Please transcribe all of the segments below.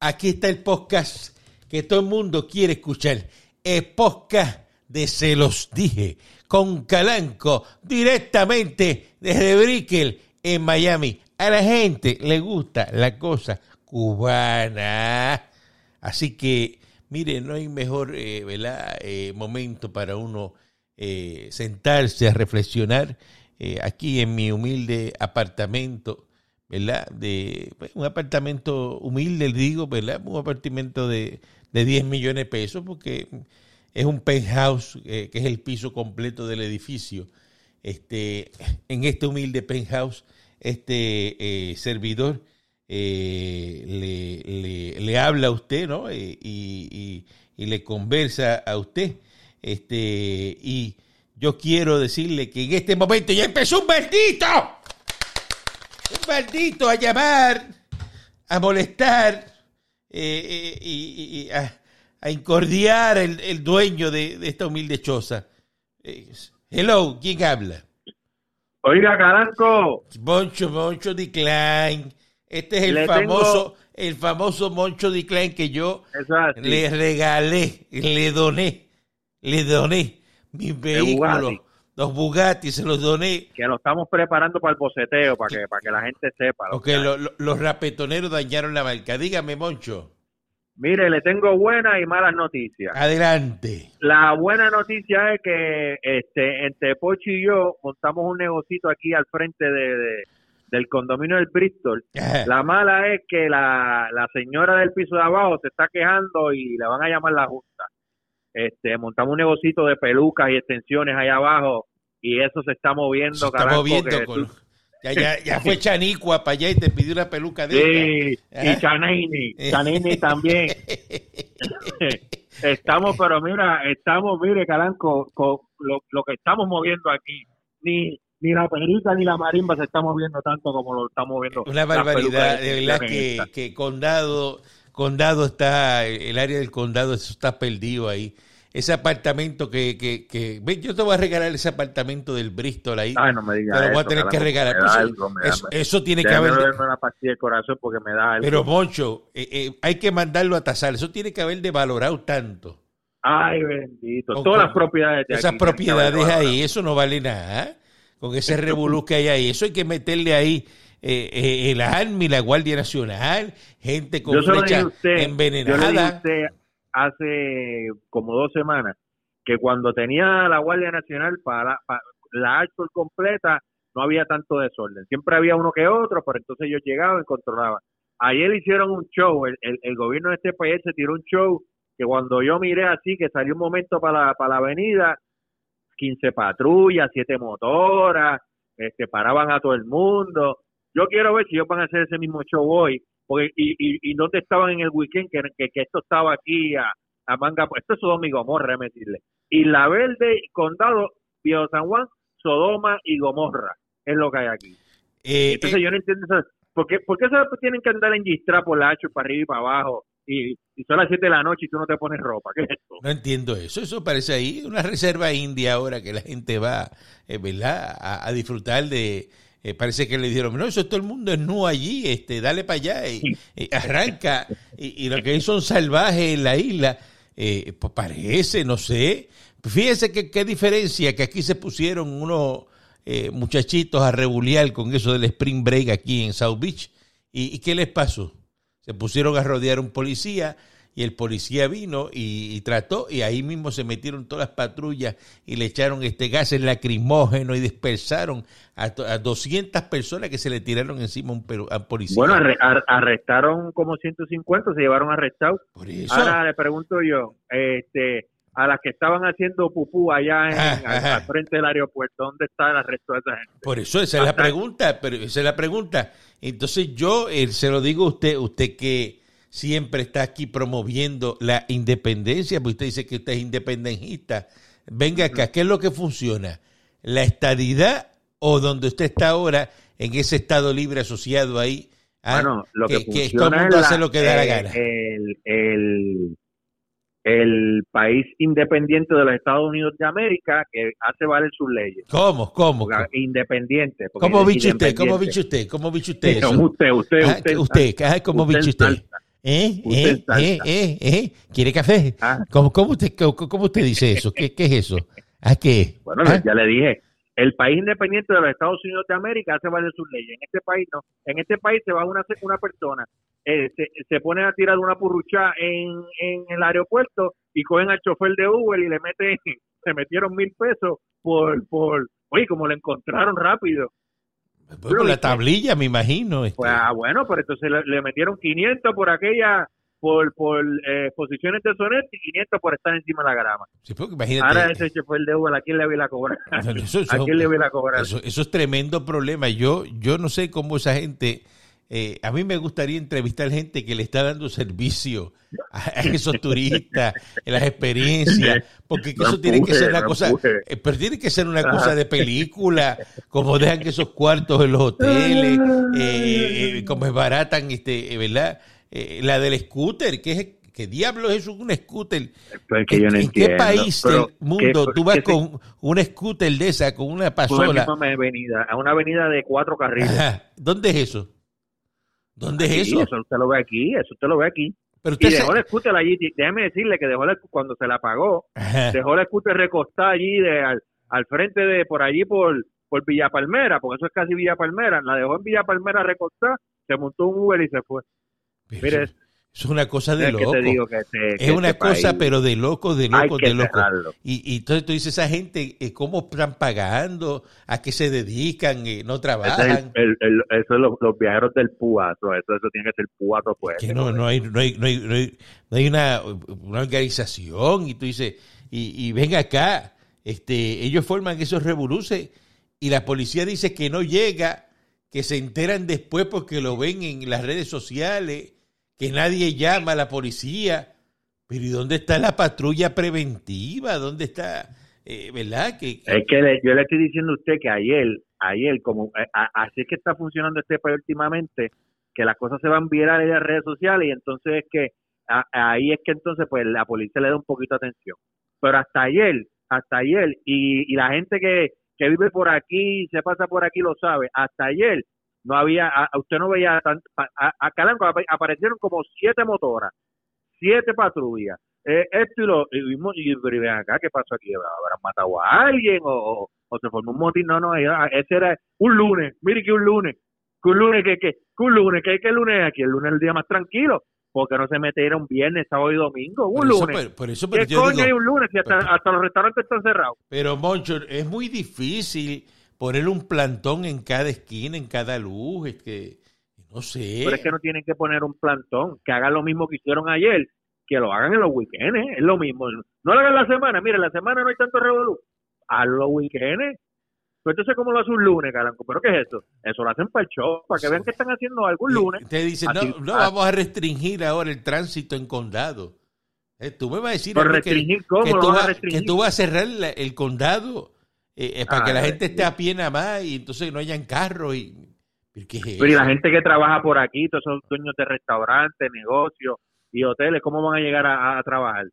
aquí está el podcast que todo el mundo quiere escuchar. El podcast de Se los dije con Calanco directamente desde Brickell en Miami. A la gente le gusta la cosa cubana. Así que, mire, no hay mejor eh, eh, momento para uno eh, sentarse a reflexionar aquí en mi humilde apartamento ¿verdad? De pues, un apartamento humilde, digo, ¿verdad? Un apartamento de, de 10 millones de pesos, porque es un penthouse, eh, que es el piso completo del edificio. Este, en este humilde penthouse, este eh, servidor eh, le, le, habla a usted, ¿no? Y, y, y, le conversa a usted. Este, y yo quiero decirle que en este momento ya empezó un maldito un maldito a llamar, a molestar eh, eh, y, a, incordiar el, el dueño de, esta humilde choza. Eh, hello, ¿quién habla? Oiga, Caranco. Moncho, Moncho Decline. Este es el famoso, el famoso Moncho Decline que yo le regalé, le doné, le doné mi vehículo los Bugatti, se los doné. Que lo estamos preparando para el boceteo, para que, para que la gente sepa. Porque los rapetoneros dañaron la marca. Dígame, Moncho. Mire, le tengo buenas y malas noticias. Adelante. La buena noticia es que este, entre Pochi y yo montamos un negocito aquí al frente de, del condominio del Bristol. La mala es que la, la señora del piso de abajo se está quejando y le van a llamar la junta. Este, montamos un negocito de pelucas y extensiones ahí abajo y eso se está moviendo. Se está moviendo. ya, ya, fue Chanicua para allá y te pidió una peluca de Sí, y Chanini, Chanini también. estamos, pero mira, estamos, mire, Calanco, con lo, lo que estamos moviendo aquí, ni ni la perita ni la marimba se está moviendo tanto como lo estamos moviendo. Una barbaridad, de verdad que, que condado, condado está, el área del condado está perdido ahí ese apartamento que, que, que yo te voy a regalar ese apartamento del Bristol ahí. Ay, no me digas. Te lo voy a tener que regalar. Eso, tiene que haber. una pastilla de corazón porque me da algo. Pero, Moncho, eh, eh, hay que mandarlo a tasar. Eso tiene que haber devalorado tanto. Ay, bendito. Todas las propiedades de Esas propiedades ahí, eso no vale nada. Con ese revolú que hay ahí. Eso hay que meterle ahí. Eh, el ARMI, la Guardia Nacional, gente con flecha envenenada hace como dos semanas que cuando tenía la Guardia Nacional para, la Ashford completa no había tanto desorden. Siempre había uno que otro, pero entonces ellos llegaban y controlaban. Ayer hicieron un show, el, el, gobierno de este país se tiró un show que cuando yo miré así, que salió un momento para la, para la avenida, 15 patrullas, 7 motoras, este, paraban a todo el mundo. Yo quiero ver si ellos van a hacer ese mismo show hoy, porque, y, y, y dónde estaban en el weekend, que, que, esto estaba aquí a, a manga, pues, esto es Sodoma y Gomorra, decirle. Y la Verde, Condado, Viejo San Juan, Sodoma y Gomorra, es lo que hay aquí. Eh, Entonces eh, yo no entiendo eso. ¿Por qué, ¿Por qué se tienen que andar en Gistra por la H para arriba y para abajo? Y, y, son las 7 de la noche y tú no te pones ropa. ¿Qué es esto? No entiendo eso. Eso parece ahí una reserva india ahora que la gente va, eh, ¿verdad?, a disfrutar de, eh, parece que le dijeron, no, eso todo el mundo es nu allí, este, dale para allá y, arranca. Y, lo que son salvajes en la isla, eh, pues parece, no sé. Fíjense que qué diferencia que aquí se pusieron unos eh, muchachitos a rebuliar con eso del spring break aquí en South Beach. ¿Y, ¿Y qué les pasó? Se pusieron a rodear un policía y el policía vino y, trató y ahí mismo se metieron todas las patrullas y le echaron este gas lacrimógeno y dispersaron a, 200 personas que se le tiraron encima a un, policía. Bueno, arrestaron como 150, se llevaron arrestados. Por eso. Ahora le pregunto yo, este a las que estaban haciendo pupú allá en, al, frente del aeropuerto, ¿dónde está el arresto de esa gente? Por eso esa es la pregunta, pero esa es la pregunta. Entonces yo eh, se lo digo a usted, usted que siempre está aquí promoviendo la independencia, porque usted dice que usted es independentista. Venga acá, ¿qué es lo que funciona? ¿La estadidad o donde usted está ahora, en ese Estado libre asociado ahí? Ah, bueno, lo que, que, todo el mundo hace lo que da la gana. El, el, país independiente de los Estados Unidos de América que hace valer sus leyes. ¿Cómo? ¿Cómo? Independiente. ¿Cómo bicho usted? ¿Cómo bicho usted? ¿Cómo bicho usted? Usted, usted, usted. ¿Cómo bicho usted? ¿Eh? ¿Eh? ¿Eh? ¿Eh? ¿Eh? ¿Quiere café? Ah. ¿Cómo, cómo, usted, cómo, cómo usted dice eso? ¿Qué, qué es eso? ¿A qué? Bueno, ¿Ah? ya le dije, el país independiente de los Estados Unidos de América hace valer sus leyes. En este país no. En este país se va una, una persona, eh, se, se pone a tirar una purrucha en, en el aeropuerto y cogen al chofer de Uber y le meten, se metieron mil pesos por, por, oye, como lo encontraron rápido. Pues por la tablilla, me imagino. este. Pues ah, bueno, pero entonces le, le metieron 500 por aquella, por, por eh, posiciones de sonet y 500 por estar encima de la grama. Sí, porque imagínate. Ahora ese chofer de Uber, ¿a quién le voy a cobrar? Eso- eso- ¿A quién le voy a cobrar? Eso, eso es tremendo problema. Yo, yo no sé cómo esa gente. Eh, a mí me gustaría entrevistar gente que le está dando servicio a, a esos turistas, en las experiencias, porque eso tiene que ser una no cosa, eh, pero tiene que ser una cosa de película, como dejan esos cuartos en los hoteles, eh, eh, como es baratan, este, eh, ¿verdad? Eh, la del scooter, que es ¿Qué diablos es un scooter? Pues que ¿En, yo no en entiendo. qué país del mundo ¿qué- tú vas se- con una scooter de esa, con una pasola? avenida, a una avenida de cuatro carriles. Ajá. ¿Dónde es eso? ¿Dónde es eso? Eso usted lo ve aquí, eso usted lo ve aquí. Pero Y usted se- dejó el scooter allí, déjeme decirle que dejó el, cuando se la pagó, Ajá. dejó el scooter recostada allí de, al, al frente de, por allí por, por Villa Palmera, porque eso es casi Villa Palmera, la dejó en Villa Palmera recostada, se montó un Uber y se fue. Mire, es una cosa de Es loco. te digo que que es una este cosa, país pero de loco, de loco, de loco. Y, y entonces tú dices, esa gente, eh, ¿cómo están pagando? ¿A qué se dedican? Eh, ¿No es trabajan? el- el- el- eso es los, los viajeros del puato, eso, eso tiene que ser puato pues. que no, no hay, no hay, no hay, no hay, no hay una, una organización y tú dices, y, y ven acá, este, ellos forman esos revoluces y la policía dice que no llega, que se enteran después porque lo ven en las redes sociales, que nadie llama a la policía, pero ¿y dónde está la patrulla preventiva? ¿Dónde está, eh, verdad? Que, Es que le- yo le estoy diciendo a usted que ayer, ayer, como eh, así es que está funcionando este país últimamente, que las cosas se van virales en las redes sociales y entonces es que a- ahí es que entonces pues la policía le da un poquito de atención. Pero hasta ayer, hasta ayer, y, y la gente que, que vive por aquí, se pasa por aquí lo sabe, hasta ayer no había, a- a usted no veía tanto, a, a- Calanco apa- aparecieron como siete motoras, siete patrullas, eh, esto y lo, y, vimos- y, y ven acá, ¿qué pasó aquí? ¿Habrán matado a alguien o, o, o se formó un motín? No, no, ese era un lunes, mire que un lunes, que un lunes, que, que, que un lunes, que, que el lunes aquí, el lunes es el día más tranquilo, porque no se metieron viernes, sábado y domingo, un por lunes. por eso, pero ¿Qué yo coño digo, hay un lunes si hasta, pero- hasta los restaurantes están cerrados? Pero, Moncho, es muy difícil poner un plantón en cada esquina, en cada luz, es que, no sé. Pero es que no tienen que poner un plantón, que hagan lo mismo que hicieron ayer, que lo hagan en los weekends, es lo mismo. No lo hagan la semana, mire, la semana no hay tanto revolú, a los weekends. Pues entonces, ¿cómo lo hace un lunes, Caranco? ¿Pero qué es eso? Eso lo hacen para el show, para que vean que están haciendo algo un lunes. Te dicen, no, no así- vamos a restringir ahora el tránsito en condado. Eh, tú me vas a decir a que, restringir, ¿cómo que lo tú van a vas, restringir? que tú vas a cerrar la- el condado eh, eh, para Ah, que la gente esté a pie nada más y entonces no hayan carros. Y, ¿pero ¿Qué es Pero y la gente que trabaja por aquí, todos esos dueños de restaurantes, negocios y hoteles, ¿cómo van a llegar a, a trabajar?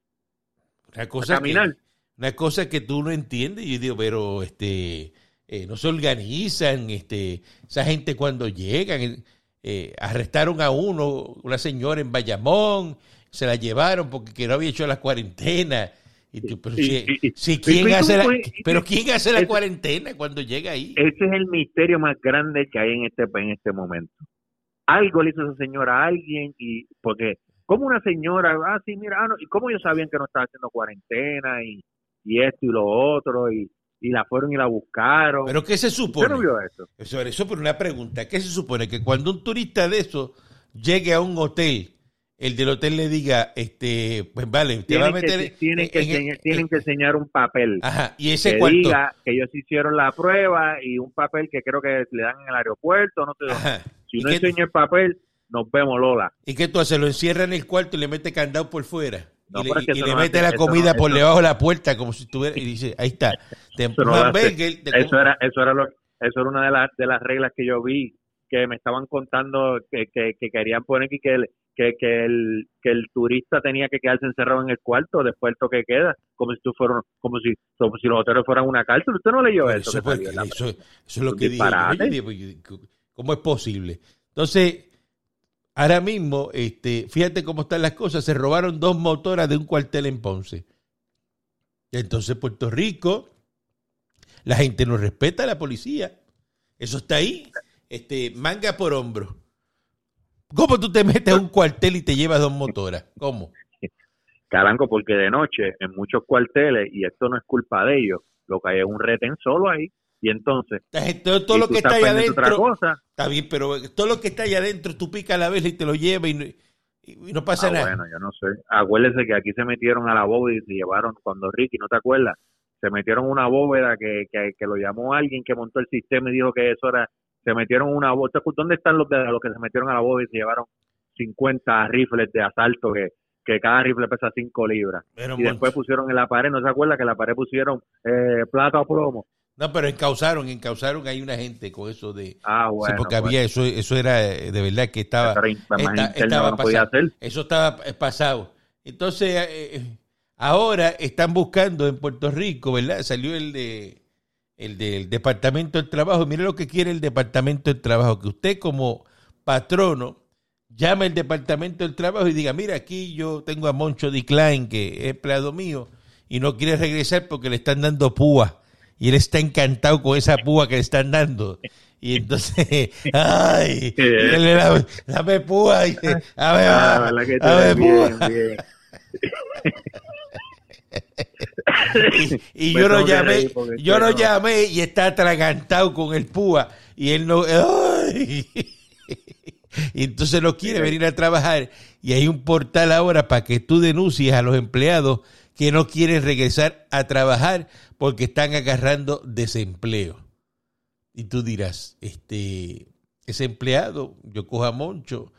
Una cosa, caminar. Que, una cosa que tú no entiendes. Yo digo, pero este eh, no se organizan. este Esa gente cuando llegan, eh, arrestaron a uno, una señora en Bayamón, se la llevaron porque que no había hecho la cuarentena. Y tú, pero si, si ¿quién hace la, pero quién hace cuarentena cuando llega ahí? Ese es el misterio más grande que hay en este en este momento. Algo le hizo esa señora a alguien y porque como una señora, ah sí, mira, ah, no, y cómo ellos sabían que no estaba haciendo cuarentena y, y esto y lo otro y, y la fueron y la buscaron. ¿Pero qué se ¿Usted supone? no vio eso? Sobre eso, por una pregunta, ¿qué se supone? Que cuando un turista de eso llegue a un hotel, el del hotel le diga, este, pues vale, te va a Tienen, meter... que, tienen, que en- en- enseñar, tienen que enseñar un papel Ajá, y ese que cuarto... diga que ellos hicieron la prueba y un papel que creo que le dan en el aeropuerto, no. Ajá. Si ¿Y, no qué, enseña el papel, nos vemos Lola. ¿Y qué tú haces? ¿Lo encierra en el cuarto y le mete candado por fuera? No, y y le no mete la comida no- por debajo de la puerta como si estuviera... Y dice, ahí está, te Eso te Eso era, eso era lo, eso era una de las de las reglas que yo vi que me estaban contando que, que, que querían poner aquí que que, que el que el turista tenía que quedarse encerrado en el cuarto después del toque queda, como si tú fueras, como si como si los hoteles fueran una cárcel. ¿Usted no leyó eso? eso, salió es lo que pues, ¿Cómo es posible? Entonces, Ahora mismo, este, fíjate cómo están las cosas, se robaron dos motoras de un cuartel en Ponce. Entonces Puerto Rico, la gente no respeta a la policía. Eso está ahí, este, manga por hombro. ¿Cómo tú te metes a un cuartel y te llevas dos motoras? ¿Cómo? Calanco, porque de noche en muchos cuarteles, y esto no es culpa de ellos, lo que hay es un retén solo ahí. Y entonces, todo, todo y lo que está otra adentro, está bien, pero todo lo que está ahí adentro, tú pica a la vez y te lo lleva y no, y no pasa Ah, nada. bueno, yo no sé. Acuérdese que aquí se metieron a la bóveda y se llevaron, cuando Ricky, ¿no te acuerdas? Se metieron una bóveda que, que, que lo llamó alguien que montó el sistema y dijo que eso era, se metieron una bóveda. ¿Dónde están los, de, los que se metieron a la bóveda y se llevaron 50 rifles de asalto que, que cada rifle pesa 5 libras? Pero, Y después pusieron en la pared, ¿no se acuerda que en la pared pusieron eh, plata o plomo? No, pero encausaron, encausaron ahí una gente con eso de... Ah, sí, bueno. porque había eso, eso era eh, de verdad que estaba... esta- no pasado. Eso estaba eh, pasado. Entonces, eh, ahora están buscando en Puerto Rico, ¿verdad? Salió el de el del Departamento del Trabajo. Mire lo que quiere el Departamento del Trabajo, que usted como patrono llame al Departamento del Trabajo y diga, mira, aquí yo tengo a Moncho Decline, que es empleado mío, y no quiere regresar porque le están dando púa. Y él está encantado con esa púa que le están dando. Y entonces, ay, y él le da, dame púa. Y, dice, a ver, Ah, bien, bien. Y, yo lo llamé, yo lo no. llamé y está atragantado con el púa. Y él no, ay. Y entonces no quiere venir a trabajar. Y hay un portal ahora para que tú denuncies a los empleados que no quieren regresar a trabajar porque están agarrando desempleo. Y tú dirás, este, ese empleado, yo cojo a Moncho,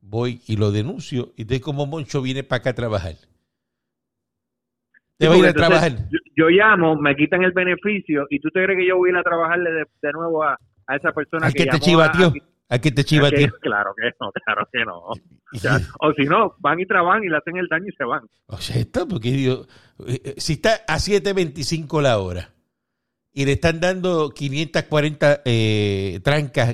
voy y lo denuncio, y de como Moncho viene para acá a trabajar. Te va a ir a trabajar. Yo, yo llamo, me quitan el beneficio y tú te crees que yo voy a ir a trabajarle de, de nuevo a, a esa persona ¿A que que te chivateó? a- ¿A que te chivateó? claro que no, claro que no. O, sea, o si no, van y trabajan y le hacen el daño y se van. O sea, está porque eh, eh, si está a 7.25 la hora y le están dando 540 eh, trancas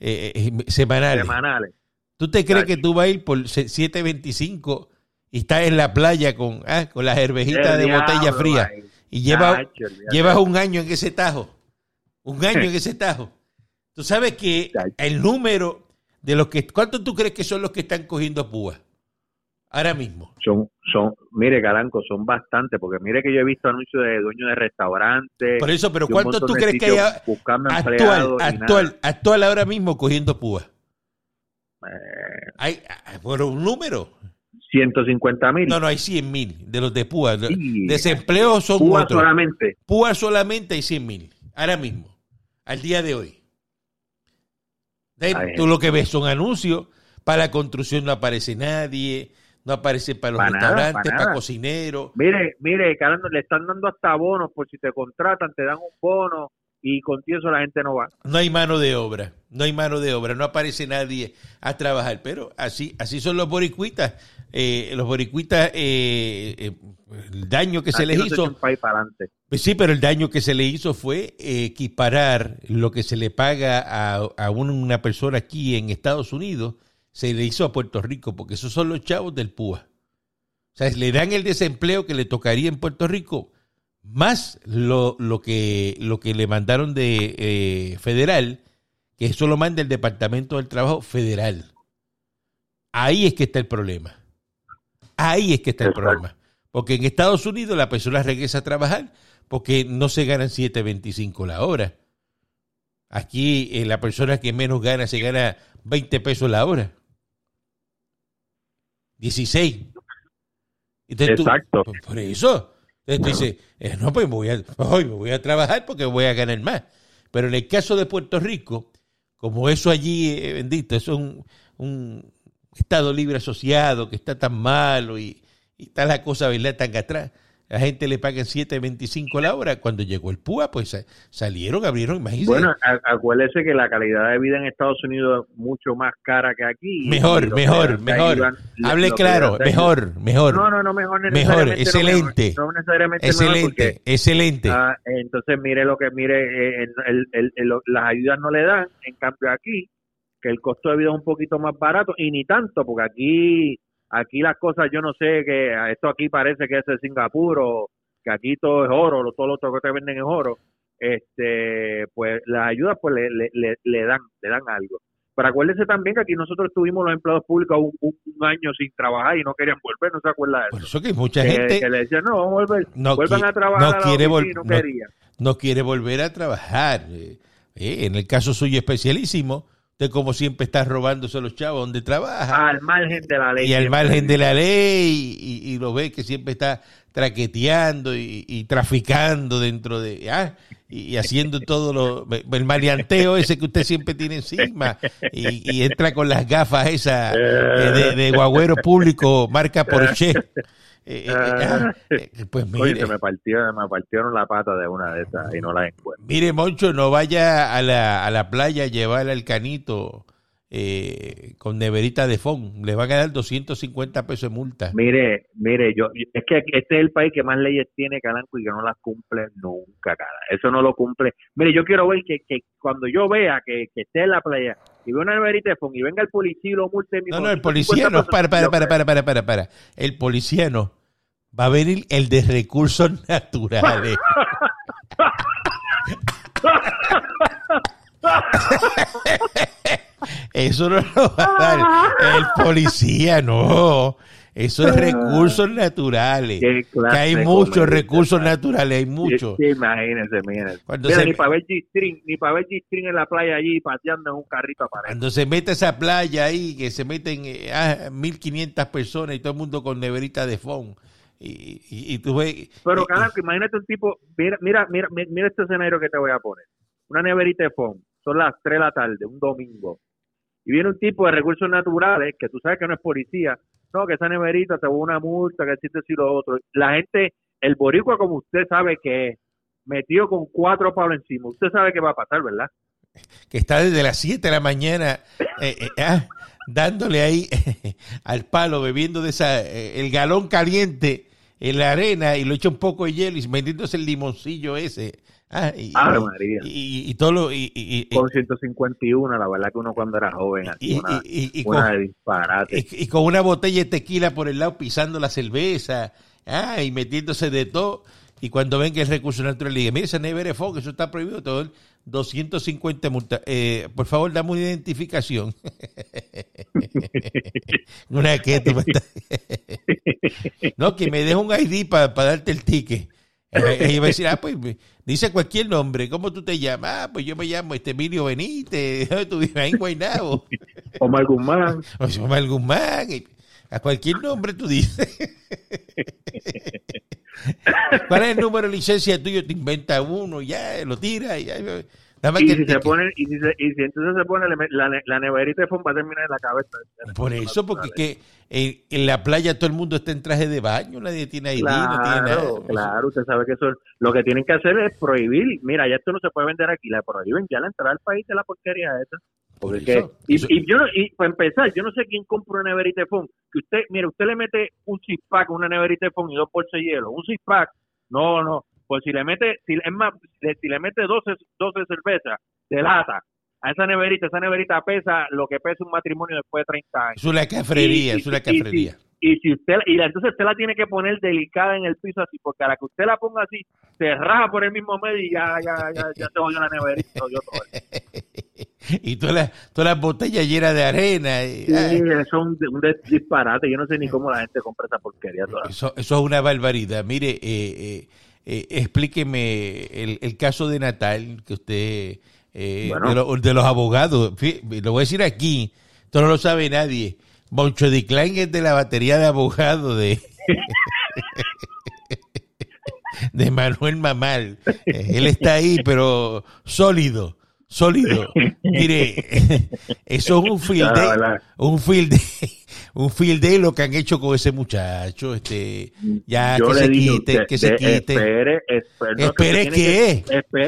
eh, eh, semanales, Semanales. ¿tú te crees que tú vas a ir por se- 7.25 y estás en la playa con, ah, con las hervejitas El de botella fría ay. y olvídate. llevas un año en ese tajo? Un año en ese tajo. Tú sabes que el número de los que... ¿Cuántos tú crees que son los que están cogiendo púa? Ahora mismo. Son, son, mire, Caranco, son bastantes, porque mire que yo he visto anuncios de dueños de restaurantes. Por eso, pero de un ¿cuánto montón tú crees que hay actual, actual, actual ahora mismo cogiendo púa? Eh, Hay, ah, bueno, un número. 150 mil. No, no, hay 100 mil de los de púa. Sí. Desempleo son otros. solamente. Púa solamente hay 100 mil. Ahora mismo. Al día de hoy. Ay, tú lo que ves son anuncios. Para la construcción no aparece nadie. No aparece para los Pa' nada, restaurantes, pa' para nada. cocineros. Mire, mire, Carlos, le están dando hasta bonos por si te contratan, te dan un bono y contigo eso la gente no va. No hay mano de obra, no hay mano de obra, no aparece nadie a trabajar, pero así, así son los boricuitas. Eh, los boricuitas, eh, eh, el daño que se les no un hizo, país para adelante. pues sí, pero el daño que se le hizo fue equiparar lo que se le paga a, a una persona aquí en Estados Unidos, se le hizo a Puerto Rico, porque esos son los chavos del PUA. O sea, le dan el desempleo que le tocaría en Puerto Rico, más lo, lo, que, lo que le mandaron de eh, federal, que eso lo manda el Departamento del Trabajo Federal. Ahí es que está el problema. Ahí es que está el Exacto. problema. Porque en Estados Unidos la persona regresa a trabajar porque no se ganan 7.25 la hora. Aquí eh, la persona que menos gana se gana 20 pesos la hora. 16. Entonces tú- Exacto. por, por eso. Entonces tú dices, eh, no, pues me voy, a, ay, me voy a trabajar porque voy a ganar más. Pero en el caso de Puerto Rico, como eso allí, eh, bendito, es un, un Estado libre asociado que está tan malo y, y está la cosa, ¿verdad?, tan atrás. La gente le pagan 7.25 la hora. Cuando llegó el PUA, pues sa- salieron, abrieron, imagínense. Bueno, acuérdese que la calidad de vida en Estados Unidos es mucho más cara que aquí. Mejor, mejor, mejor. Hable claro, mejor, mejor. No, no, no, mejor Mejor, no excelente. No, necesariamente excelente, porque, excelente. ah, entonces mire lo que mire, eh, el- el- el- las ayudas no le dan, en cambio aquí, que el costo de vida es un poquito más barato y ni tanto, porque aquí aquí las cosas yo no sé que esto aquí parece que es el Singapur o que aquí todo es oro, todo lo otro que te venden es oro, este pues las ayudas pues le, le, le, dan le dan algo. Pero acuérdese también que aquí nosotros tuvimos los empleados públicos un, año sin trabajar y no querían volver, ¿no se acuerda de eso? Por eso que mucha gente... Que le decían, no, vamos a volver, no vuelvan a trabajar no quiere volver, no, no, quiere volver a trabajar. Eh, eh, en el caso suyo especialísimo, Usted como siempre está robándose a los chavos donde trabaja. Al margen de la ley. Y al margen de la ley y, lo ve que siempre está traqueteando y, traficando dentro de... Ah, y, haciendo todo lo... El maleanteo ese que usted siempre tiene encima y, entra con las gafas esas eh, de, de guagüero público marca Porsche. Eh, eh, ah, eh, pues mire, se me, partió, me partieron la pata de una de esas y no la encuentro. Mire, Moncho, no vaya a la, a la playa a llevar al canito con neverita de fond. Le va a quedar 250 pesos de multa. Mire, mire, yo es que este es el país que más leyes tiene Calanco y que no las cumple nunca, cara. Eso no lo cumple. Mire, yo quiero ver que, que cuando yo vea que, que esté en la playa y veo una neverita de fond y venga el policía y lo multe. No, no, el policía no, para, para, para, para, para, para, para. El policía no va a venir el de recursos naturales. Eso no lo va a dar el policía, no. Eso es recursos naturales. Que hay muchos recursos naturales, hay muchos. Sí, imagínense, imagínense. ni para ver G-String, ni para ver G-String en la playa allí pateando en un carrito a Cuando se mete esa playa ahí, que se meten eh, ah, 1500 personas y todo el mundo con neverita de fondo y, y, tú ves... Pero, claro, imagínate un tipo, mira, mira, mira, mira este escenario que te voy a poner. Una neverita de fondo, son las 3 de la tarde, un domingo. Y viene un tipo de recursos naturales, que tú sabes que no es policía, no, que esa neverita te va una multa, que existe y lo otro. La gente, el boricua como usted sabe que es, metido con cuatro palos encima, usted sabe qué va a pasar, ¿verdad? Que está desde las 7 de la mañana eh, eh, ah, dándole ahí al palo, bebiendo de esa, eh, el galón caliente en la arena y lo echa un poco de hielo y metiéndose el limoncillo ese. Ah, y, María. Y, todo lo. Y, con 151, la verdad que uno cuando era joven, y, una, con, disparate. Y, con una botella de tequila por el lado pisando la cerveza, ah, y metiéndose de todo. Y cuando ven que el recurso natural, le dice, mire, ese never que eso está prohibido, todo 250 multas. Eh, por favor, dame una identificación. una que No, que me deje un ID para darte el ticket. Ella va a decir, ah, pues dice cualquier nombre. ¿Cómo tú te llamas? Ah, pues yo me llamo este Emilio Benítez. Tú vives ahí en Guaynabo. Omar Guzmán. Omar Guzmán. A cualquier nombre tú dices. ¿Cuál es el número de licencia tuyo? Te inventa uno, ya lo tira. Ya, y, si se pone, y, si y si entonces se pone la, la neverita de fondo va a terminar en la cabeza. Por eso, porque que en, la playa todo el mundo está en traje de baño, nadie tiene ID, claro, no tiene nada. Claro, usted sabe que eso lo que tienen que hacer es prohibir. Mira, ya esto no se puede vender aquí, la prohíben ya la entrada al país de la porquería esa. Porque y, y, yo y para empezar, yo no sé quién compra una neverita de fondo. Que usted, mire, usted le mete un six pack, una neverita de fondo y dos bolsas de hielo. Un six pack, no, no pues si le mete, si, es más, si le mete 12, 12 cervezas de lata a esa neverita, esa neverita pesa lo que pesa un matrimonio después de 30 años. Es una cafrería, es una cafrería. Y, si usted, y entonces usted la tiene que poner delicada en el piso así, porque a la que usted la ponga así, se raja por el mismo medio y ya, ya, ya, ya se jodió la neverita. y todas las, todas las botellas llenas de arena. Y, sí, eso es un, disparate. Yo no sé ni cómo la gente compra esa porquería. Eso, eso es una barbaridad. Mire, eh, eh, eh, explíqueme el, el, caso de Natal, que usted, eh, de, los abogados, lo voy a decir aquí, esto no lo sabe nadie. Moncho de Klein es de la batería de abogados de, de Manuel Mamal. Eh, él está ahí, pero sólido, sólido. Mire, eso es un field day, un field day un field day lo que han hecho con ese muchacho, este, ya que se quite, que se quite. Espere, espere, qué?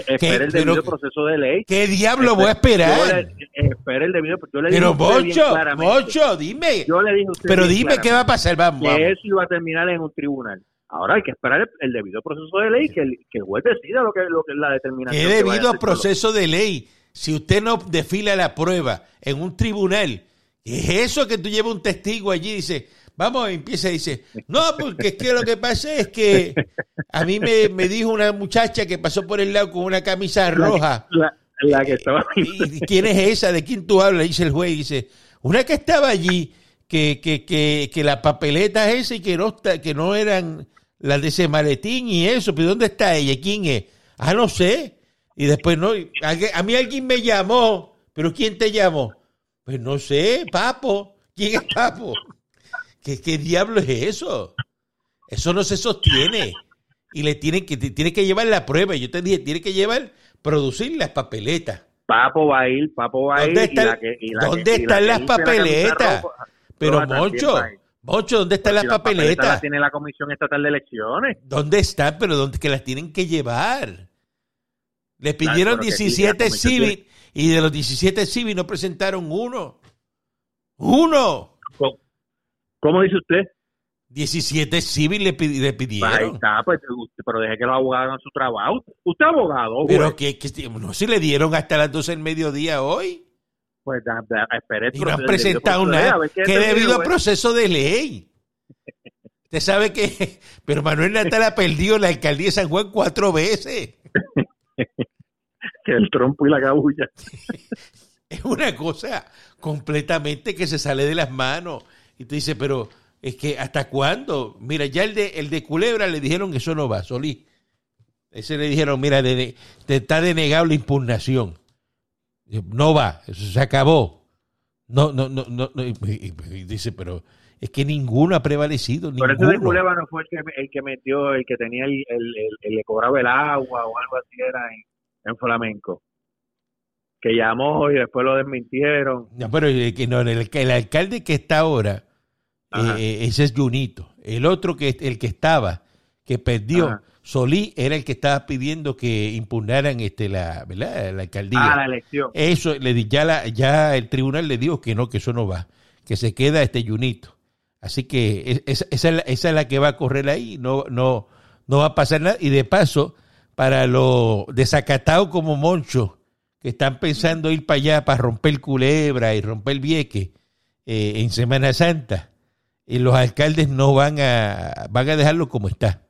Espere, el debido proceso de ley. ¿Qué diablo voy a esperar? espere el debido, yo le Pero Mocho, Mocho, dime. Yo le dije Pero dime qué va a pasar, vamos. Que eso iba a terminar en un tribunal. Ahora hay que esperar el, debido proceso de ley, que el, que el juez decida lo que, lo que la determinación. ¿Qué debido proceso de ley? si usted no desfila la prueba en un tribunal, es eso que tú llevas un testigo allí dice, vamos, empieza y dice, no, porque es que lo que pasa es que a mí me, me dijo una muchacha que pasó por el lado con una camisa roja. La, la que estaba ¿Y quién es esa? ¿De quién tú hablas? Dice el juez, dice, una que estaba allí, que, que, que, que la papeleta esa y que no, está- que no eran las de ese maletín y eso, pero ¿dónde está ella? ¿Quién es? Ah, no sé. Y después no, a mí alguien me llamó, pero ¿quién te llamó? Pues no sé, Papo. ¿Quién es Papo? ¿Qué, qué diablo es eso? Eso no se sostiene. Y le tienen que, tiene que llevar la prueba. Yo te dije, tiene que llevar, producir las papeletas. Papo va a ir, Papo va a ir. ¿Dónde, están- ¿dónde están las papeletas? Pero ir. Mocho, ¿dónde están las papeletas? las tiene la Comisión Estatal de Elecciones. ¿Dónde están? Pero ¿dónde que las tienen que llevar? Le Claro, pidieron sí, 17 la comisión civis y de los 17 civis no presentaron uno. ¡Uno! ¿Cómo, cómo dice usted? 17 civis le, pi- le Ahí pidieron. está, pues, pero deje que los abogados hagan su trabajo. Usted es abogado, Pero que, que no se le dieron hasta las 12 del mediodía hoy. Pues da- da- espere Y no han presentado ley, nada. Que debido a güey. proceso de ley. Usted sabe que. Pero Manuel Natal ha perdido la alcaldía de San Juan cuatro veces. Que el trompo y la cabulla. Es una cosa completamente que se sale de las manos. Y tú dices, pero es que ¿hasta cuándo? Mira, ya el de, el de Culebra le dijeron que eso no va, Solí. Ese le dijeron, mira, de- de- te está denegado la impugnación. No va, eso se acabó. No, no, no, no. no. Y, y- y dice, pero es que ninguno ha prevalecido. Pero ese de ninguno. Culebra no fue el que, el que metió, el que tenía el, el, el- el le cobraba el agua o algo así era en, en flamenco. Que llamó y después lo desmintieron. No, pero el, que no, el, el alcalde que está ahora, Ajá. eh, ese es Junito. El otro que el que estaba, que perdió, Ajá. Solí era el que estaba pidiendo que impugnaran este la, ¿verdad? la alcaldía. Ah, la elección. Eso le di- ya la, ya el tribunal le dijo que no, que eso no va, que se queda este Junito. Así que es- es- esa, es la, esa es la que va a correr ahí, no, no, no va a pasar nada. Y de paso, para los desacatados como Moncho, que están pensando ir para allá para romper culebra y romper vieque eh, en Semana Santa, y los alcaldes no van a, van a dejarlo como está.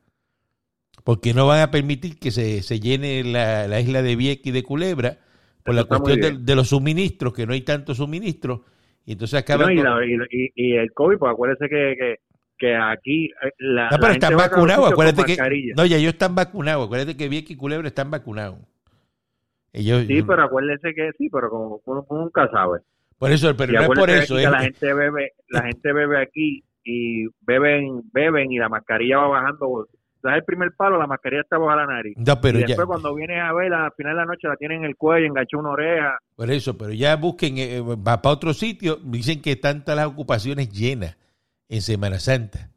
Porque no van a permitir que se, se llene la, la isla de Vieques y de Culebra por Eso la cuestión de, los suministros, que no hay tantos suministros. Y entonces acaban no, y, con- la- y- y- el COVID, pues acuérdese que, que, que aquí eh, la, No, pero la gente están vacunados, acuérdate que... mascarilla. No, ya ellos están vacunados. Acuérdate que Vieques y Culebra están vacunados. Ellos, Sí, pero acuérdese que sí, pero como uno nunca sabe. Por eso, pero no es por eso. es- que la gente bebe, la gente bebe aquí y beben, beben y la mascarilla va bajando. Das el primer palo, la mascarilla está bajo la nariz. No, pero y ya, después cuando vienes a ver, al final de la noche la tienen en el cuello, enganchó una oreja. por eso, pero ya busquen, eh, va para otro sitio, dicen que están todas las ocupaciones llenas en SemanaAnta.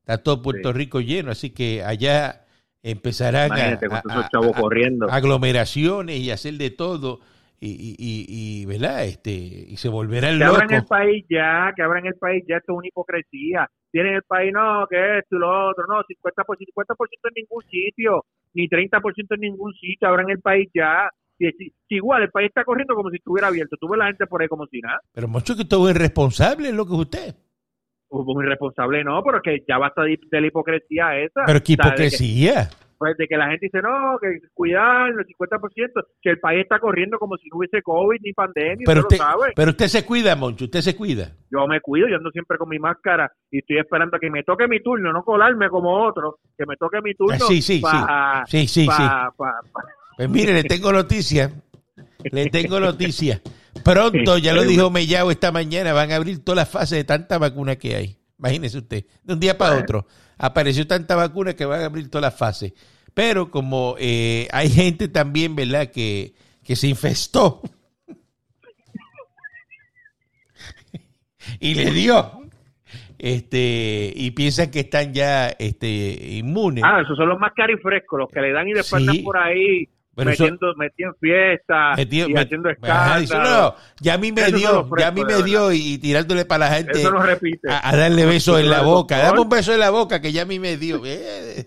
Está todo Puerto Sí. Rico lleno, así que allá empezarán a, a- a- corriendo. aglomeraciones y hacer de todo y, y, y, y, ¿verdad? Este, y se volverán que abran el locos. país ya, que abran el país ya, esto es una hipocresía. Tienen el país, no, que esto y lo otro, no, 50%, 50% en ningún sitio, ni 30% en ningún sitio, abran el país ya. Si, si- si igual el país está corriendo como si estuviera abierto, tú ves la gente por ahí como si nada. Pero mucho que todo es irresponsable es lo que es usted. Hubo un irresponsable, no, pero que ya basta de, de la hipocresía esa. Pero qué O sea, hipocresía. pues de que la gente dice, no, que cuidar, el 50%, que el país está corriendo como si no hubiese COVID ni pandemia, Pero usted usted, lo sabe. pero usted se cuida, Moncho, usted se cuida. Yo me cuido, yo ando siempre con mi máscara y estoy esperando a que me toque mi turno, no colarme como otro, que me toque mi turno. Ah, sí, sí, pa- sí. Sí, sí, pa- sí. pa- Pues mire, le tengo noticia. Le tengo noticia. Pronto, ya lo dijo Mellao esta mañana, van a abrir todas las fases de tanta vacuna que hay. Imagínese usted, de un día para otro. Apareció tanta vacuna que van a abrir todas las fases. Pero como eh, hay gente también, ¿verdad?, que, que se infestó y le dio, este, y piensan que están ya este, inmunes. Ah, esos son los más caros y frescos, los que le dan y después Sí. por ahí Pero eso- metiendo, metido en fiestas Metido- y haciendo escándalos. no, ya a mí me Eso dio, ya a mí me dio y, y tirándole para la gente Eso no repite. a, a darle besos en la boca. Dame un beso en la boca que ya a mí me dio. Eh,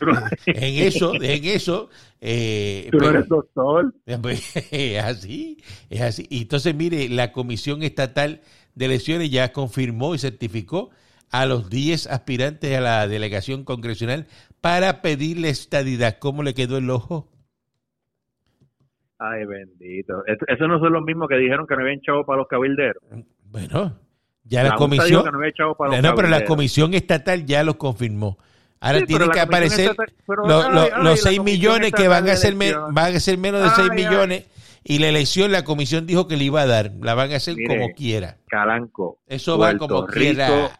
en eso, en eso. Eh, Tú no pero- eres doctor. pues, es así, es así. Y entonces, mire, la Comisión Estatal de Elecciones ya confirmó y certificó a los 10 aspirantes a la delegación congresional para pedirle estadidad. ¿Cómo le quedó el ojo? Ay, bendito. Es- Esos no son los mismos que dijeron que no habían chavo para los cabilderos. Bueno, ya la, dijo comisión... no pero la comisión estatal ya los confirmó. Ahora Sí, tienen que la aparecer estatal- pero, lo- ay, lo- ay, los la 6 comisión millones que van a ser van a ser menos de 6 Ay, ay. millones y la elección la comisión dijo que le iba a dar, la van a hacer Mire, como quiera. Calanco. Eso va como Rico, quiera.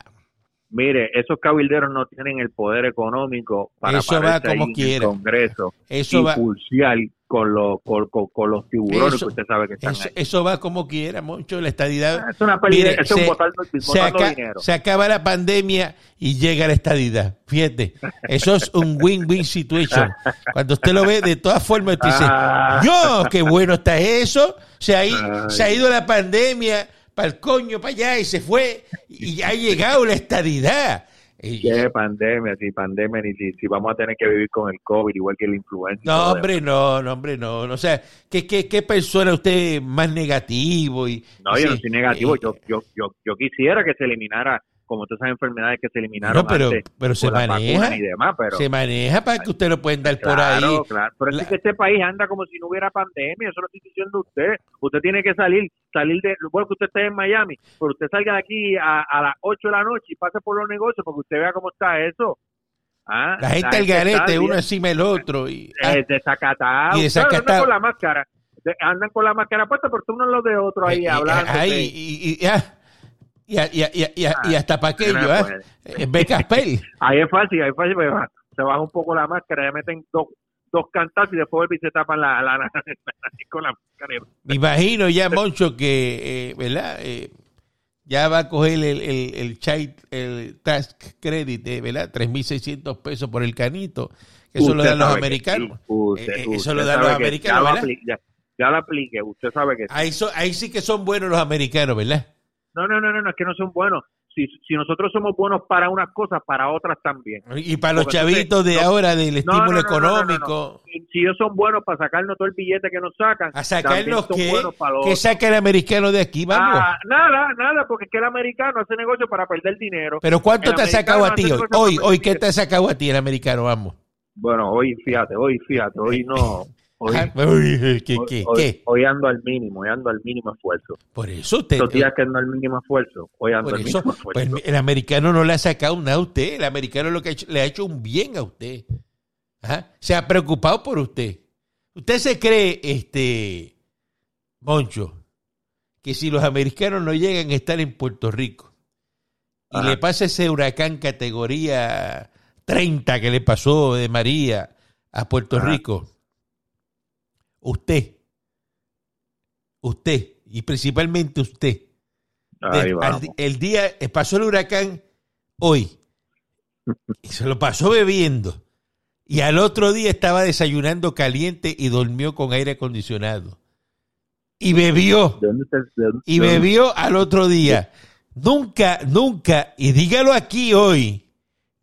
Mire, esos cabilderos no tienen el poder económico para Eso va pararse como ahí en el Congreso Eso y va pulsear con los con, con- con los tiburones Eso- que usted sabe que están eso, ahí. eso va como quiera, mucho la estadidad. Ah, Es una Mire, eso es se- se, dinero. se acaba la pandemia y llega la estadidad. Fíjate, eso es un win-win situation. Cuando usted lo ve, de todas formas, usted dice, Ah. ¡No! ¡Qué bueno está eso! Ha, se ha ido la pandemia para el coño, para allá, y se fue, y ya ha llegado la estadidad. Y- ¿Qué pandemia? Si pandemia, ni si, si vamos a tener que vivir con el COVID, igual que la influenza. No, hombre, no, no, hombre, no. no. O sea, ¿qué, qué, qué persona usted más negativo? Y, No, yo no soy negativo. eh, Yo, yo, yo, yo quisiera que se eliminara, como todas esas enfermedades que se eliminaron No, pero- antes pero se maneja. y demás, pero... se maneja para que usted lo pueda andar por ahí. claro. Pero La- es que este país anda como si no hubiera pandemia. Eso lo estoy diciendo usted. Usted tiene que salir, salir de. Bueno, que usted esté en Miami, pero usted salga de aquí a, a las 8 de la noche y pase por los negocios porque usted vea cómo está eso. Ah, La gente al garete, uno encima del otro. Y, ah, eh, desacatado. Y Claro. Andan con la máscara. Andan con la máscara puesta, pero tú uno los de otro ahí eh, eh, hablando. ahí, y, y- ah, y, y- y- y- y- y hasta para aquello, no ¿ah? puede. Eh, Becas Pel. Ahí es fácil, ahí es fácil. pero Se baja un poco la máscara, ya meten dos, dos cantazos y después vuelven y se tapan la, la, la- con la máscara. Me imagino ya, Moncho, que, eh, ¿verdad? Eh, ya va a coger el, el, el child el tax credit, eh, ¿verdad? 3.600 pesos por el canito. Que eso lo dan los que americanos. sí, usted- Eh, eh, usted eso lo dan los americanos, ya lo ¿verdad? apli- Ya, ya lo aplique, usted sabe que sí. Ahí, so- ahí sí que son buenos los americanos, ¿verdad? No, no, no, no, no, es que no son buenos. Si, si nosotros somos buenos para unas cosas, para otras también. Y para los Porque chavitos de no- ahora del estímulo no, no, no, no, no, no. económico, Si, si ellos son buenos para sacarnos todo el billete que nos sacan, a sacarnos que, que saque el americano de aquí, vamos. Ah, nada, nada, porque es que el americano hace negocio para perder dinero. Pero ¿cuánto el te ha sacado a ti hoy? Hoy, hoy ¿qué te ha sacado a ti el americano? Vamos. Bueno, hoy fíjate, hoy fíjate, hoy no. Hoy, Ah, uy, ¿Qué, hoy- qué, hoy- qué? hoy ando al mínimo, hoy ando al mínimo esfuerzo. Por eso usted... Estos días que ando al mínimo esfuerzo, hoy ando Por al eso, mínimo esfuerzo. pues el americano no le ha sacado nada a usted. El americano lo que ha hecho- le ha hecho un bien a usted. Ajá. Se ha preocupado por usted. Usted se cree, este, Moncho, que si los americanos no llegan a estar en Puerto Rico y Ajá. le pasa ese huracán categoría 30 que le pasó de María a Puerto Ajá. Rico, usted, usted, y principalmente usted, Ahí vamos. el día eh, pasó el huracán hoy. Y se lo pasó bebiendo. Y al otro día estaba desayunando caliente y durmió con aire acondicionado. Y bebió. ¿De dónde usted- de- y bebió al otro día. Nunca nunca y dígalo aquí hoy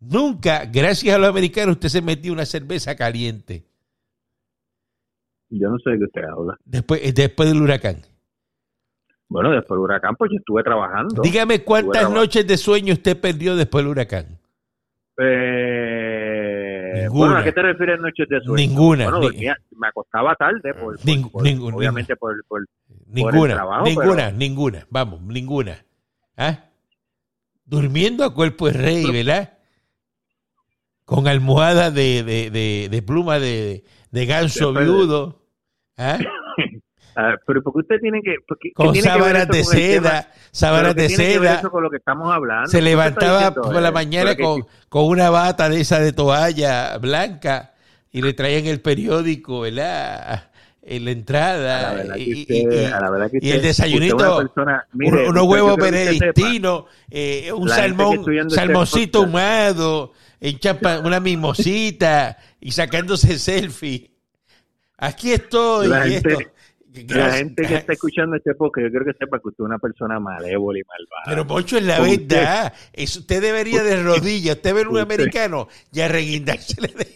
nunca gracias a los americanos usted se metió una cerveza caliente Yo no sé de qué usted habla. después eh, después del huracán Bueno, después del huracán, pues yo estuve trabajando. dígame cuántas noches de sueño usted perdió después del huracán Eh, Ninguna. bueno, ¿a qué te refieres noches de sueño? Ninguna, Bueno, ni- dormía- me acostaba tarde, por, por- Ning- por- ningún- obviamente por, por- Ninguna, trabajo, ninguna, pero- ninguna, vamos, ninguna. ¿Ah? Durmiendo a cuerpo de rey, ¿verdad? Con almohada de, de, de, de pluma de, de ganso viudo, ¿ah? Ah, pero ¿por qué usted tiene que...? por qué- qué con tiene sábanas de seda, Pero sábanas ¿qué de seda. con lo que estamos hablando? Se ¿Qué usted está levantaba por la eh? mañana Pero con, con una bata de esa de toalla blanca y le traían el periódico, ¿verdad? En la entrada. la y- usted- y- el desayunito, persona- mire, unos huevos benedictinos, eh, un salmón, este salmoncito podcast- ahumado, en chapa, una mimosita y sacándose selfie. Aquí estoy. La gente- La que está escuchando este podcast, yo creo que sepa que usted es una persona malévola y malvada. Pero Moncho, es la Usted- verdad. Es- usted debería de rodillas, usted ve a un Usted- americano y arreguindársele de,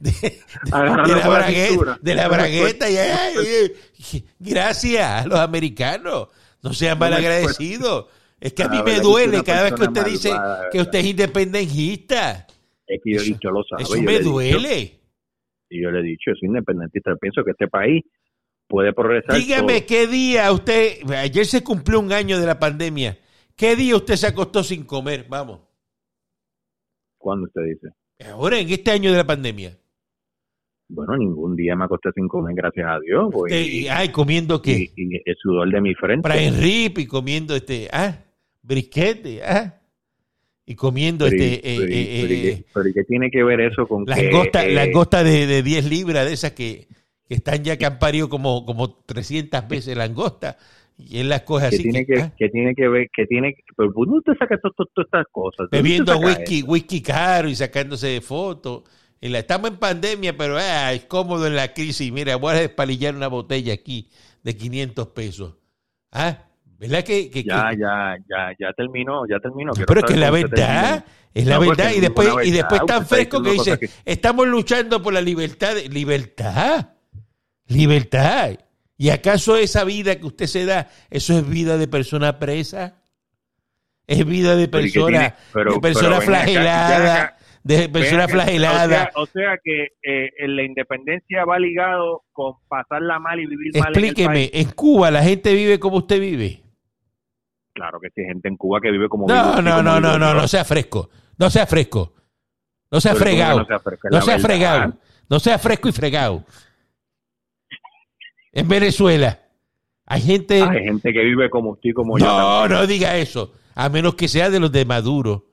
de, la, bragueta, de la bragueta y ay, ay, gracias a los americanos. No sean malagradecidos. Es que a mí me duele cada vez que usted dice que usted es independentista. Es que yo, yo lo sabe. Eso yo me duele. Y yo le he dicho, yo soy independentista. Pienso que este país puede progresar. Dígame todo. qué día usted, ayer se cumplió un año de la pandemia. ¿Qué día usted se acostó sin comer? Vamos. ¿Cuándo usted dice? Ahora, en este año de la pandemia. Bueno, ningún día me acosté sin comer, gracias a Dios. pues, Usted, y, ay, comiendo qué? y- y el sudor de mi frente. Brian Rip y comiendo este, ah, brisquete, ah, y comiendo Pero, este, eh, pero eh, pero eh, pero ¿y qué tiene que ver eso con que... langosta, eh, langosta de, de 10 libras, de esas que, que están ya que han parido como, como 300 veces langosta, y él las coge así, tiene que, que, ah, que tiene que ver, que tiene, pero ¿por dónde usted saca to- to- todas estas cosas? ¿De bebiendo whisky, whisky caro y sacándose fotos. Y la, estamos en pandemia, pero ah, es cómodo en la crisis. Mira, voy a despalillar una botella aquí de 500 pesos. Ah, ¿verdad que, que- Ya, que- ya, ya, ya terminó, ya terminó. Quiero pero es que la verdad, es la No, porque verdad. Y después, la y después verdad, tan fresco que dice, estamos luchando por la libertad. de- ¿Libertad? ¿Libertad? ¿Y acaso esa vida que usted se da, eso es vida de persona presa? ¿Es vida de Pero ¿y qué persona? Pero- de persona pero flagelada? acá. de persona flagelada. O sea, o sea que eh, la independencia va ligado con pasarla mal y vivir mal en el Explíqueme, en Cuba la gente vive como usted vive. Claro que sí, hay gente en Cuba que vive como No, no, no, no, no, no sea fresco. No sea fresco. No sea Pero ¿cómo que fregado. no sea fresco? No fregado. No sea fresco y fregado. En Venezuela hay gente... Hay gente que vive como usted y como yo. No, no diga eso. A menos que sea de los de Maduro.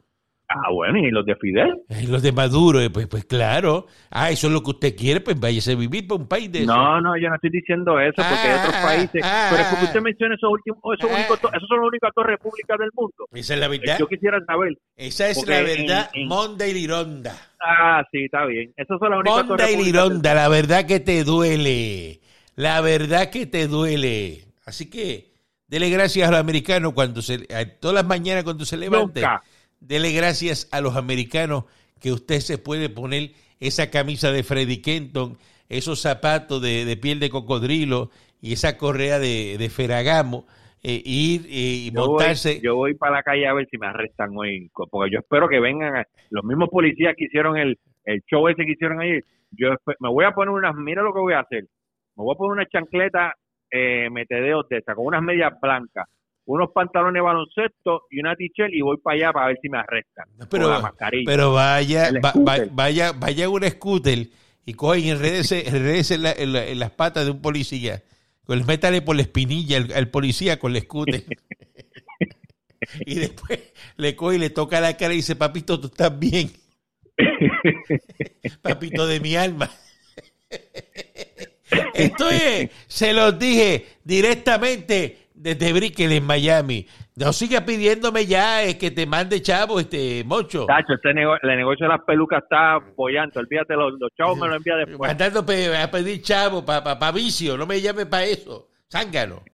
Ah, bueno, y los de Fidel. Ay, Los de Maduro, eh, pues, pues claro. Ah, eso es lo que usted quiere, pues váyase a vivir para un país de eso. No, no, yo no estoy diciendo eso porque hay otros Ah, países. ah, pero es porque ah. usted menciona esos últimos, esos, Ah. únicos, esos son las únicas dos repúblicas del mundo. Esa es la verdad. Yo quisiera saber. Esa es la verdad. en- Monda y Lironda. Ah, sí, está bien. Esas son las únicas dos Monda y repúblicas. del- Lironda, la verdad que te duele. La verdad que te duele. Así que dele gracias a los americanos cuando se, a todas las mañanas cuando se levante. Nunca. Dele gracias a los americanos que usted se puede poner esa camisa de Freddy Kenton, esos zapatos de, de piel de cocodrilo y esa correa de, de Ferragamo, eh, ir eh, y Yo voy, montarse. yo voy para la calle a ver si me arrestan hoy, porque yo espero que vengan a- los mismos policías que hicieron el, el show ese que hicieron ayer. Yo me voy a poner unas, mira lo que voy a hacer. Me voy a poner una chancleta eh, metedeos de esa, con unas medias blancas, unos pantalones de baloncesto y una t-shirt y voy para allá para ver si me arrestan. Pero- con la mascarilla. Pero vaya, va- vaya, vaya a un scooter y coge y enredese, enredese en, la- en la- en las patas de un policía. Pues métale por la espinilla al, al policía con el scooter. y después le coge y le toca la cara y dice, papito, tú estás bien. Papito de mi alma. Esto es, se los dije directamente desde Brickell en Miami. No siga pidiéndome ya eh, que te mande chavo, este mocho. Tacho, este nego- el negocio de las pelucas está apoyando. Olvídate, los, los chavos me lo envía después. Mandando pe- a pedir chavo para pa, pa vicio, no me llame para eso. Zángano.